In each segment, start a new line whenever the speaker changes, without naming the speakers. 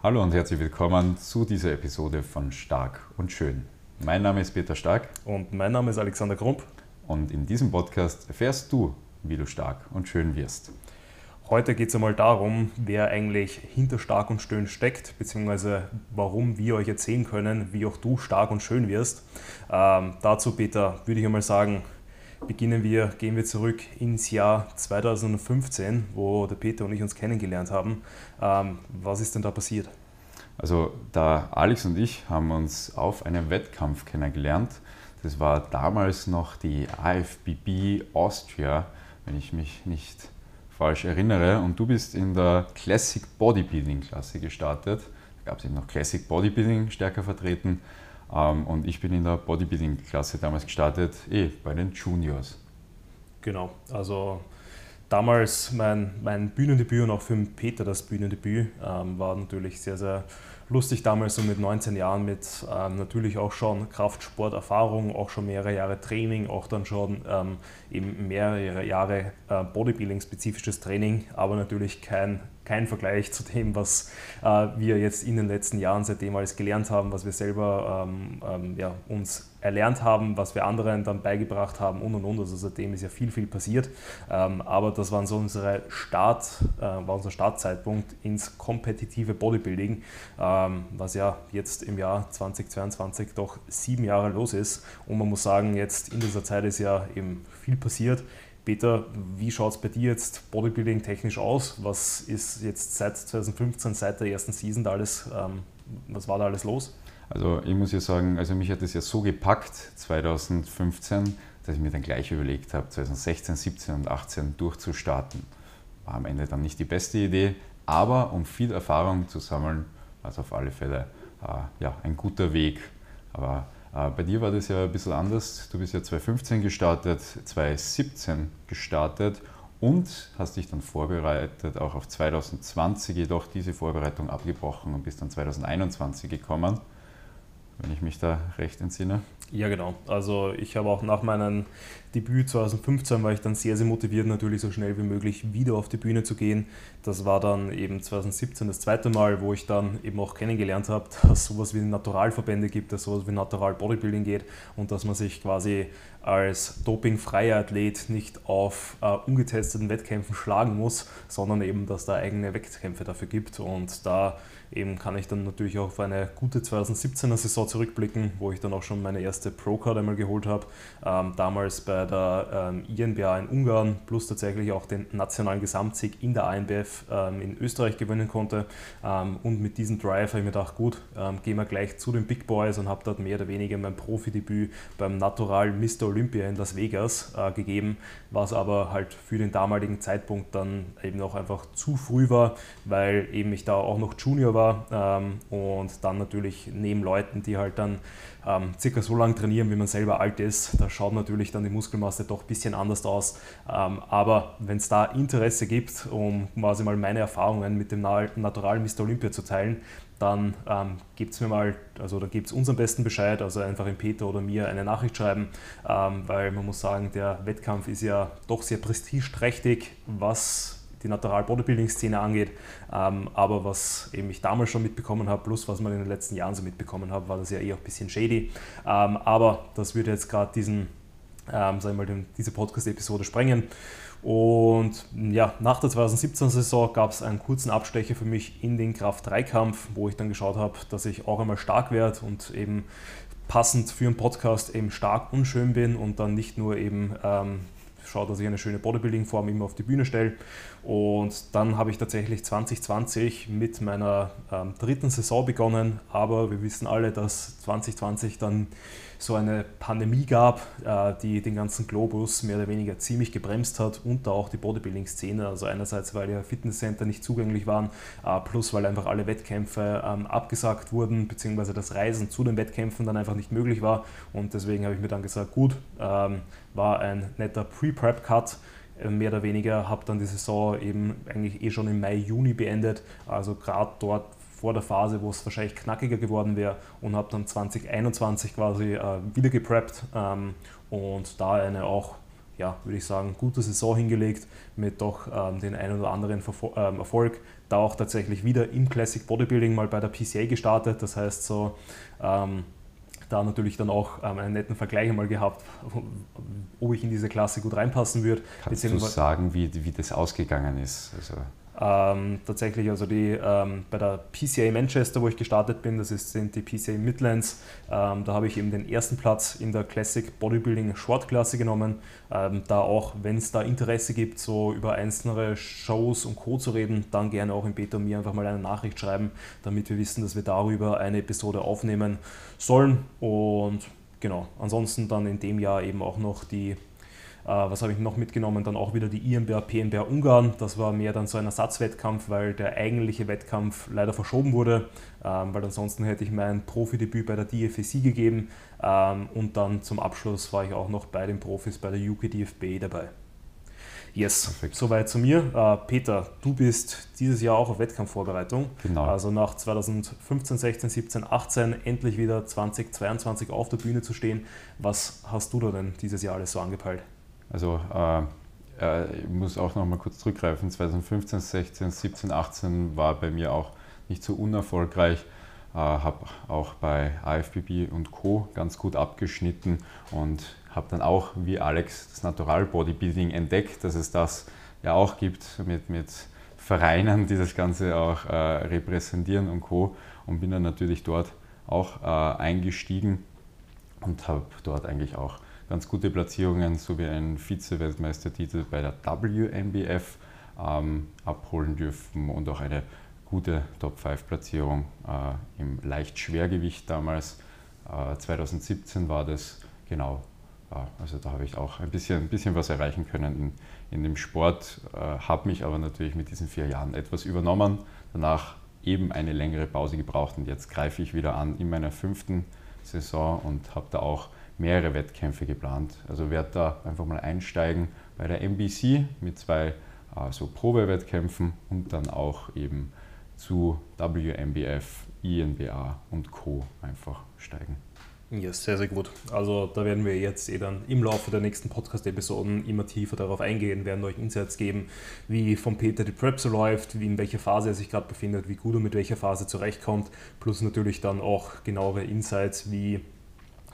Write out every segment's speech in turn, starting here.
Hallo und herzlich willkommen zu dieser Episode von Stark und Schön. Mein Name ist Peter Stark.
Und mein Name ist Alexander Krump.
Und in diesem Podcast erfährst du, wie du stark und schön wirst.
Heute geht es einmal darum, wer eigentlich hinter stark und schön steckt, beziehungsweise warum wir euch erzählen können, wie auch du stark und schön wirst. Ähm, dazu, Peter, würde ich einmal sagen, beginnen wir, gehen wir zurück ins Jahr 2015, wo der Peter und ich uns kennengelernt haben. Ähm, was ist denn da passiert?
Also da Alex und ich haben uns auf einem Wettkampf kennengelernt. Das war damals noch die AFBB Austria, wenn ich mich nicht falsch erinnere. Und du bist in der Classic Bodybuilding Klasse gestartet. Da gab es eben noch Classic Bodybuilding stärker vertreten. Ähm, und ich bin in der Bodybuilding-Klasse damals gestartet, eh bei den Juniors.
Genau, also damals mein, mein Bühnendebüt und auch für Peter das Bühnendebüt ähm, war natürlich sehr, sehr lustig damals so mit 19 Jahren mit ähm, natürlich auch schon Kraftsporterfahrung, auch schon mehrere Jahre Training, auch dann schon ähm, eben mehrere Jahre äh, Bodybuilding-spezifisches Training, aber natürlich kein kein Vergleich zu dem, was äh, wir jetzt in den letzten Jahren seitdem alles gelernt haben, was wir selber ähm, ähm, ja, uns erlernt haben, was wir anderen dann beigebracht haben und und und. Also seitdem ist ja viel, viel passiert. Ähm, aber das waren so unsere Start, äh, war unser Startzeitpunkt ins kompetitive Bodybuilding, ähm, was ja jetzt im Jahr 2022 doch sieben Jahre los ist. Und man muss sagen, jetzt in dieser Zeit ist ja eben viel passiert. Peter, wie schaut es bei dir jetzt Bodybuilding technisch aus? Was ist jetzt seit 2015, seit der ersten Season da alles, ähm, was war da alles los?
Also ich muss ja sagen, also mich hat das ja so gepackt 2015, dass ich mir dann gleich überlegt habe, 2016, 17 und 18 durchzustarten. War am Ende dann nicht die beste Idee, aber um viel Erfahrung zu sammeln, es auf alle Fälle äh, ja, ein guter Weg. Aber bei dir war das ja ein bisschen anders. Du bist ja 2015 gestartet, 2017 gestartet und hast dich dann vorbereitet, auch auf 2020, jedoch diese Vorbereitung abgebrochen und bist dann 2021 gekommen wenn ich mich da recht entsinne.
Ja, genau. Also ich habe auch nach meinem Debüt 2015 war ich dann sehr, sehr motiviert, natürlich so schnell wie möglich wieder auf die Bühne zu gehen. Das war dann eben 2017 das zweite Mal, wo ich dann eben auch kennengelernt habe, dass es sowas wie Naturalverbände gibt, dass sowas wie Natural Bodybuilding geht und dass man sich quasi als dopingfreier Athlet nicht auf äh, ungetesteten Wettkämpfen schlagen muss, sondern eben, dass da eigene Wettkämpfe dafür gibt. Und da eben kann ich dann natürlich auch auf eine gute 2017er Saison zurückblicken, wo ich dann auch schon meine erste Pro-Card einmal geholt habe. Ähm, damals bei der ähm, INBA in Ungarn, plus tatsächlich auch den nationalen Gesamtsieg in der ANBF ähm, in Österreich gewinnen konnte. Ähm, und mit diesem Drive habe ich mir gedacht, gut, ähm, gehen wir gleich zu den Big Boys und habe dort mehr oder weniger mein Profidebüt beim Natural Mr. Olympia in Las Vegas äh, gegeben, was aber halt für den damaligen Zeitpunkt dann eben auch einfach zu früh war, weil eben ich da auch noch Junior war ähm, und dann natürlich neben Leuten, die halt dann ähm, circa so lange trainieren, wie man selber alt ist, da schaut natürlich dann die Muskelmasse doch ein bisschen anders aus. Ähm, aber wenn es da Interesse gibt, um quasi mal meine Erfahrungen mit dem Natural Mr. Olympia zu teilen, dann ähm, gebt es mir mal, also da gibt es uns am besten Bescheid, also einfach in Peter oder mir eine Nachricht schreiben, ähm, weil man muss sagen, der Wettkampf ist ja doch sehr prestigeträchtig, was die Natural Bodybuilding Szene angeht. Ähm, aber was eben ich damals schon mitbekommen habe, plus was man in den letzten Jahren so mitbekommen habe, war das ja eher ein bisschen shady. Ähm, aber das würde jetzt gerade diesen, ähm, sagen wir mal, diese Podcast-Episode sprengen. Und ja, nach der 2017-Saison gab es einen kurzen Abstecher für mich in den Kraft-3-Kampf, wo ich dann geschaut habe, dass ich auch einmal stark werde und eben passend für einen Podcast eben stark und schön bin und dann nicht nur eben ähm, schaue, dass ich eine schöne Bodybuilding-Form immer auf die Bühne stelle. Und dann habe ich tatsächlich 2020 mit meiner ähm, dritten Saison begonnen, aber wir wissen alle, dass 2020 dann so eine Pandemie gab, äh, die den ganzen Globus mehr oder weniger ziemlich gebremst hat und da auch die Bodybuilding-Szene. Also einerseits, weil ja Fitnesscenter nicht zugänglich waren, äh, plus weil einfach alle Wettkämpfe ähm, abgesagt wurden, beziehungsweise das Reisen zu den Wettkämpfen dann einfach nicht möglich war. Und deswegen habe ich mir dann gesagt, gut, ähm, war ein netter Pre-Prep-Cut äh, mehr oder weniger, habe dann die Saison eben eigentlich eh schon im Mai, Juni beendet, also gerade dort vor der Phase, wo es wahrscheinlich knackiger geworden wäre und habe dann 2021 quasi äh, wieder gepreppt ähm, und da eine auch ja, würde ich sagen, gute Saison hingelegt mit doch ähm, den einen oder anderen Verfo ähm, Erfolg. Da auch tatsächlich wieder im Classic Bodybuilding mal bei der PCA gestartet. Das heißt so, ähm, da natürlich dann auch ähm, einen netten Vergleich einmal gehabt, ob ich in diese Klasse gut reinpassen würde.
Kannst du sagen, wie, wie das ausgegangen ist?
Also ähm, tatsächlich also die ähm, bei der PCA Manchester, wo ich gestartet bin, das ist, sind die PCA Midlands, ähm, da habe ich eben den ersten Platz in der Classic Bodybuilding Short-Klasse genommen. Ähm, da auch, wenn es da Interesse gibt, so über einzelne Shows und Co. zu reden, dann gerne auch im Beta mir einfach mal eine Nachricht schreiben, damit wir wissen, dass wir darüber eine Episode aufnehmen sollen. Und genau, ansonsten dann in dem Jahr eben auch noch die was habe ich noch mitgenommen? Dann auch wieder die IMBR, PMBR Ungarn. Das war mehr dann so ein Ersatzwettkampf, weil der eigentliche Wettkampf leider verschoben wurde, ähm, weil ansonsten hätte ich mein Profidebüt bei der DFSC gegeben ähm, und dann zum Abschluss war ich auch noch bei den Profis bei der UKDFB dabei. Yes, Perfekt. soweit zu mir. Äh, Peter, du bist dieses Jahr auch auf Wettkampfvorbereitung.
Genau.
Also nach 2015, 16, 17, 18 endlich wieder 2022 auf der Bühne zu stehen. Was hast du da denn dieses Jahr alles so angepeilt?
Also äh, ich muss auch noch mal kurz zurückgreifen. 2015, 16, 17, 18 war bei mir auch nicht so unerfolgreich. Äh, habe auch bei AFBB und Co. ganz gut abgeschnitten und habe dann auch wie Alex das Natural Bodybuilding entdeckt, dass es das ja auch gibt mit, mit Vereinen, die das Ganze auch äh, repräsentieren und Co. Und bin dann natürlich dort auch äh, eingestiegen und habe dort eigentlich auch ganz gute Platzierungen sowie einen Vize-Weltmeistertitel bei der WNBF ähm, abholen dürfen und auch eine gute Top-5-Platzierung äh, im Leichtschwergewicht damals. Äh, 2017 war das, genau. Ja, also da habe ich auch ein bisschen, ein bisschen was erreichen können in, in dem Sport, äh, habe mich aber natürlich mit diesen vier Jahren etwas übernommen, danach eben eine längere Pause gebraucht und jetzt greife ich wieder an in meiner fünften Saison und habe da auch mehrere Wettkämpfe geplant. Also werde da einfach mal einsteigen bei der NBC mit zwei äh, so Probewettkämpfen und dann auch eben zu WMBF, INBA und Co. einfach steigen.
Ja, sehr, sehr gut. Also da werden wir jetzt eh dann im Laufe der nächsten Podcast-Episoden immer tiefer darauf eingehen, werden euch Insights geben, wie von Peter die Prep so läuft, wie in welcher Phase er sich gerade befindet, wie gut er mit welcher Phase zurechtkommt, plus natürlich dann auch genauere Insights, wie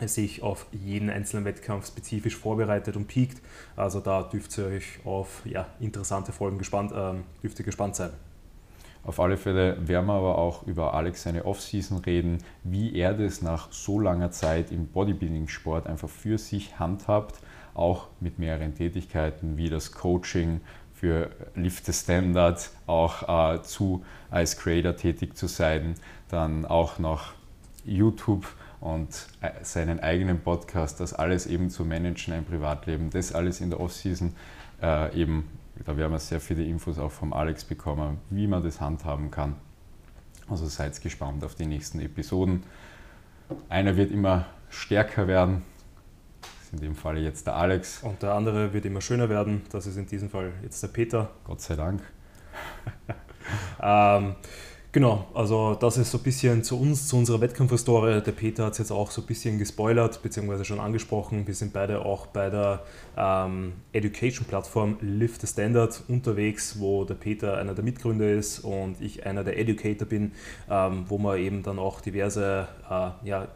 sich auf jeden einzelnen Wettkampf spezifisch vorbereitet und piekt. Also da dürft ihr euch auf ja, interessante Folgen gespannt, äh, dürft ihr gespannt sein.
Auf alle Fälle werden wir aber auch über Alex seine Offseason reden, wie er das nach so langer Zeit im Bodybuilding-Sport einfach für sich handhabt, auch mit mehreren Tätigkeiten wie das Coaching für Lift the Standard, auch äh, zu als Creator tätig zu sein, dann auch noch YouTube und äh, seinen eigenen Podcast, das alles eben zu managen, ein Privatleben, das alles in der Offseason äh, eben, da werden wir sehr viele Infos auch vom Alex bekommen, wie man das handhaben kann. Also seid gespannt auf die nächsten Episoden. Einer wird immer stärker werden, das ist in dem Fall jetzt der Alex.
Und der andere wird immer schöner werden, das ist in diesem Fall jetzt der Peter.
Gott sei Dank.
ähm, Genau, also das ist so ein bisschen zu uns, zu unserer Wettkampfhistorie. Der Peter hat es jetzt auch so ein bisschen gespoilert, beziehungsweise schon angesprochen. Wir sind beide auch bei der ähm, Education-Plattform Lift the Standard unterwegs, wo der Peter einer der Mitgründer ist und ich einer der Educator bin, ähm, wo man eben dann auch diverse äh, ja,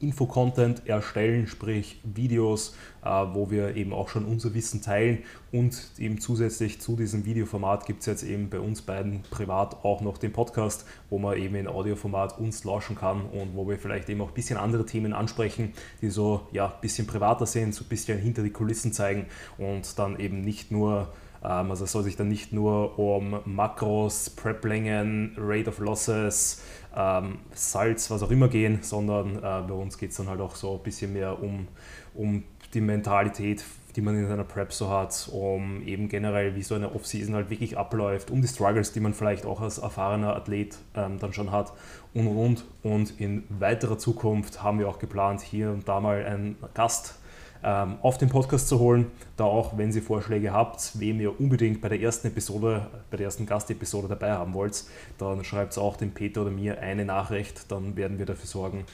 Infocontent erstellen, sprich Videos, äh, wo wir eben auch schon unser Wissen teilen. Und eben zusätzlich zu diesem Videoformat gibt es jetzt eben bei uns beiden privat auch noch den Podcast, wo man eben in Audioformat uns lauschen kann und wo wir vielleicht eben auch ein bisschen andere Themen ansprechen, die so ja ein bisschen privater sind, so ein bisschen hinter die Kulissen zeigen und dann eben nicht nur also es soll sich dann nicht nur um Makros, Prep-Längen, Rate of Losses, ähm, Salz, was auch immer gehen, sondern äh, bei uns geht es dann halt auch so ein bisschen mehr um, um die Mentalität, die man in seiner Prep so hat, um eben generell, wie so eine Off-Season halt wirklich abläuft, um die Struggles, die man vielleicht auch als erfahrener Athlet ähm, dann schon hat und und und. Und in weiterer Zukunft haben wir auch geplant, hier und da mal einen Gast ähm, auf den Podcast zu holen. Da auch, wenn Sie Vorschläge habt, wem ihr unbedingt bei der ersten Episode, bei der ersten Gastepisode dabei haben wollt, dann schreibt es auch dem Peter oder mir eine Nachricht. Dann werden wir dafür sorgen,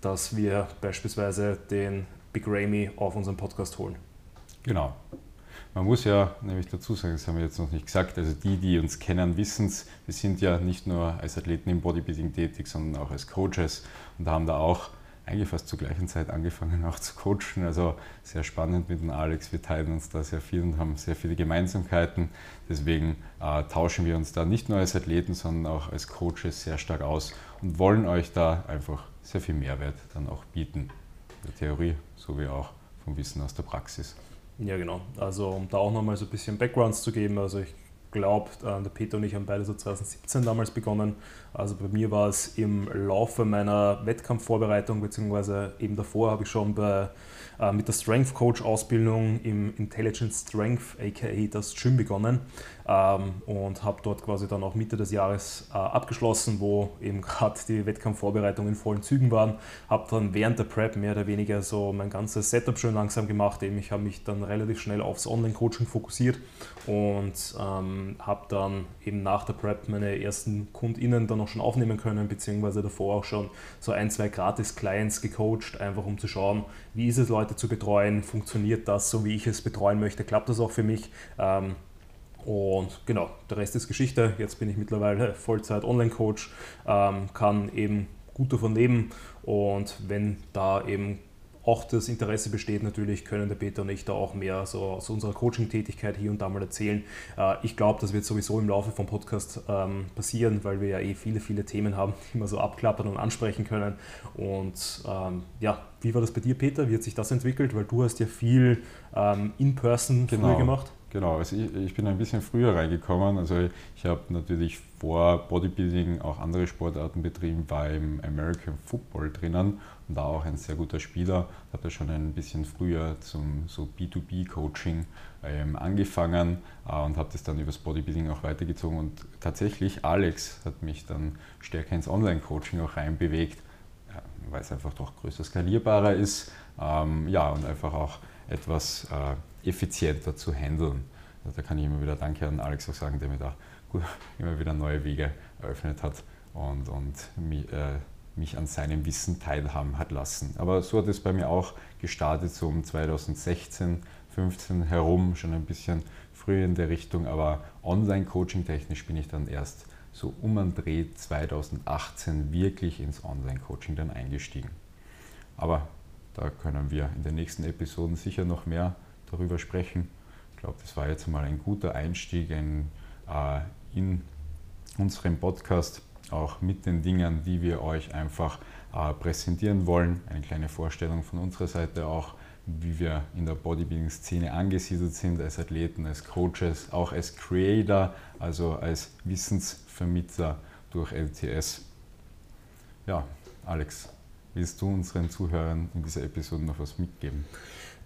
dass wir beispielsweise den Big Ramy auf unseren Podcast holen.
Genau. Man muss ja nämlich dazu sagen, das haben wir jetzt noch nicht gesagt, also die, die uns kennen, wissen es, wir sind ja nicht nur als Athleten im Bodybuilding tätig, sondern auch als Coaches und haben da auch eigentlich fast zur gleichen Zeit angefangen auch zu coachen. Also sehr spannend mit dem Alex. Wir teilen uns da sehr viel und haben sehr viele Gemeinsamkeiten. Deswegen äh, tauschen wir uns da nicht nur als Athleten, sondern auch als Coaches sehr stark aus und wollen euch da einfach sehr viel Mehrwert dann auch bieten. Der Theorie sowie auch vom Wissen aus der Praxis.
Ja, genau. Also um da auch nochmal so ein bisschen Backgrounds zu geben. Also ich glaube, äh, der Peter und ich haben beide so 2017 damals begonnen. Also bei mir war es im Laufe meiner Wettkampfvorbereitung, beziehungsweise eben davor habe ich schon bei äh, mit der Strength Coach Ausbildung im Intelligent Strength, aka das Gym, begonnen ähm, und habe dort quasi dann auch Mitte des Jahres äh, abgeschlossen, wo eben gerade die Wettkampfvorbereitungen in vollen Zügen waren. Habe dann während der Prep mehr oder weniger so mein ganzes Setup schön langsam gemacht. Eben ich habe mich dann relativ schnell aufs Online-Coaching fokussiert und ähm, habe dann eben nach der Prep meine ersten KundInnen dann auch schon aufnehmen können, beziehungsweise davor auch schon so ein, zwei Gratis-Clients gecoacht, einfach um zu schauen, wie ist es, Leute zu betreuen, funktioniert das so, wie ich es betreuen möchte, klappt das auch für mich. Ähm, und genau, der Rest ist Geschichte. Jetzt bin ich mittlerweile Vollzeit Online-Coach, ähm, kann eben gut davon leben und wenn da eben auch das Interesse besteht, natürlich können der Peter und ich da auch mehr so aus unserer Coaching-Tätigkeit hier und da mal erzählen. Äh, ich glaube, das wird sowieso im Laufe vom Podcast ähm, passieren, weil wir ja eh viele, viele Themen haben, die wir so abklappern und ansprechen können. Und ähm, ja, wie war das bei dir, Peter? Wie hat sich das entwickelt? Weil du hast ja viel ähm, in-person
genau.
früher gemacht.
Genau, also ich, ich, bin ein bisschen früher reingekommen. Also ich habe natürlich vor Bodybuilding auch andere Sportarten betrieben, war im American Football drinnen und da auch ein sehr guter Spieler. Habe da schon ein bisschen früher zum so B2B-Coaching ähm, angefangen äh, und habe das dann übers Bodybuilding auch weitergezogen. Und tatsächlich Alex hat mich dann stärker ins Online-Coaching auch reinbewegt, ja, weil es einfach doch größer skalierbarer ist. Ähm, ja, und einfach auch etwas äh, effizienter zu handeln. Da kann ich immer wieder Danke an Alex auch sagen, der mir da gut, immer wieder neue Wege eröffnet hat und, und mich, äh, mich an seinem Wissen teilhaben hat lassen. Aber so hat es bei mir auch gestartet, so um 2016, 15 herum, schon ein bisschen früher in der Richtung, aber Online-Coaching technisch bin ich dann erst so um den Dreh 2018 wirklich ins Online-Coaching dann eingestiegen. Aber da können wir in den nächsten Episoden sicher noch mehr darüber sprechen. Ich glaube, das war jetzt mal ein guter Einstieg in, äh, in unserem Podcast, auch mit den Dingen, die wir euch einfach äh, präsentieren wollen. Eine kleine Vorstellung von unserer Seite auch, wie wir in der Bodybuilding-Szene angesiedelt sind, als Athleten, als Coaches, auch als Creator, also als Wissensvermittler durch LTS. Ja, Alex, willst du unseren Zuhörern in dieser Episode noch was mitgeben?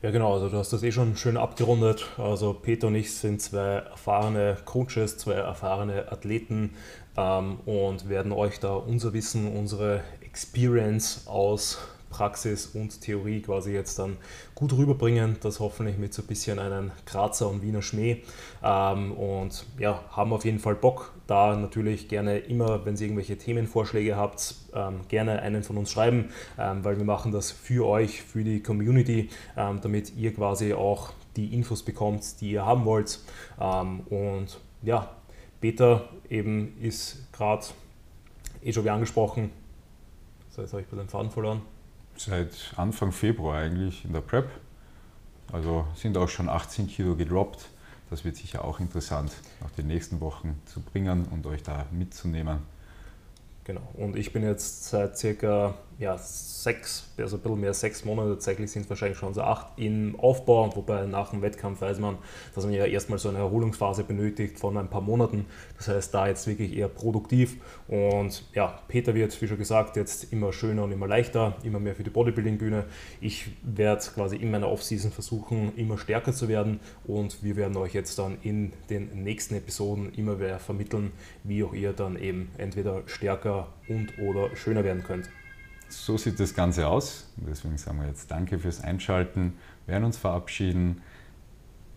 Ja, genau, also du hast das eh schon schön abgerundet. Also Peter und ich sind zwei erfahrene Coaches, zwei erfahrene Athleten ähm, und werden euch da unser Wissen, unsere Experience aus Praxis und Theorie quasi jetzt dann gut rüberbringen. Das hoffentlich mit so ein bisschen einem Grazer und Wiener Schmäh. Ähm, und ja, haben auf jeden Fall Bock. Da natürlich gerne immer, wenn ihr irgendwelche Themenvorschläge habt, ähm, gerne einen von uns schreiben, ähm, weil wir machen das für euch, für die Community, damit ihr quasi auch die Infos bekommt, die ihr haben wollt. und ja, Peter eben ist gerade eh schon wie angesprochen. So, jetzt habe ich bei den Faden verloren
seit Anfang Februar eigentlich in der Prep. Also sind auch schon 18 Kilo gedroppt. Das wird sicher auch interessant, nach den nächsten Wochen zu bringen und euch da mitzunehmen.
Genau. Und ich bin jetzt seit circa ja, sechs, also ein bisschen mehr sechs Monate, tatsächlich sind es wahrscheinlich schon so acht im Aufbau, wobei nach dem Wettkampf weiß man, dass man ja erstmal so eine Erholungsphase benötigt von ein paar Monaten. Das heißt, da jetzt wirklich eher produktiv. Und ja, Peter wird, wie schon gesagt, jetzt immer schöner und immer leichter, immer mehr für die Bodybuilding-Bühne. Ich werde quasi in meiner Offseason versuchen, immer stärker zu werden und wir werden euch jetzt dann in den nächsten Episoden immer mehr vermitteln, wie auch ihr dann eben entweder stärker und oder schöner werden könnt.
So sieht das Ganze aus. deswegen sagen wir jetzt Danke fürs Einschalten. Wir werden uns verabschieden.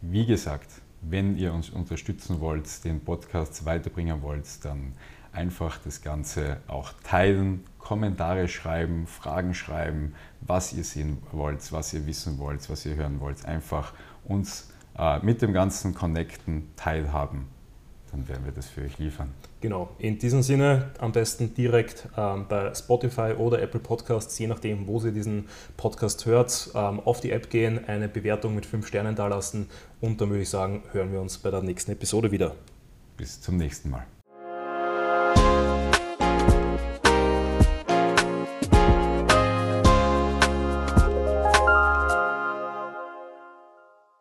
Wie gesagt, wenn ihr uns unterstützen wollt, den Podcast weiterbringen wollt, dann einfach das Ganze auch teilen, Kommentare schreiben, Fragen schreiben, was ihr sehen wollt, was ihr wissen wollt, was ihr hören wollt. Einfach uns äh, mit dem ganzen Connecten teilhaben. Dann werden wir das für euch liefern.
Genau, in diesem Sinne am besten direkt ähm, bei Spotify oder Apple Podcasts, je nachdem, wo Sie diesen Podcast hört, ähm, auf die App gehen, eine Bewertung mit 5 Sternen dalassen und dann würde ich sagen, hören wir uns bei der nächsten Episode wieder.
Bis zum nächsten Mal.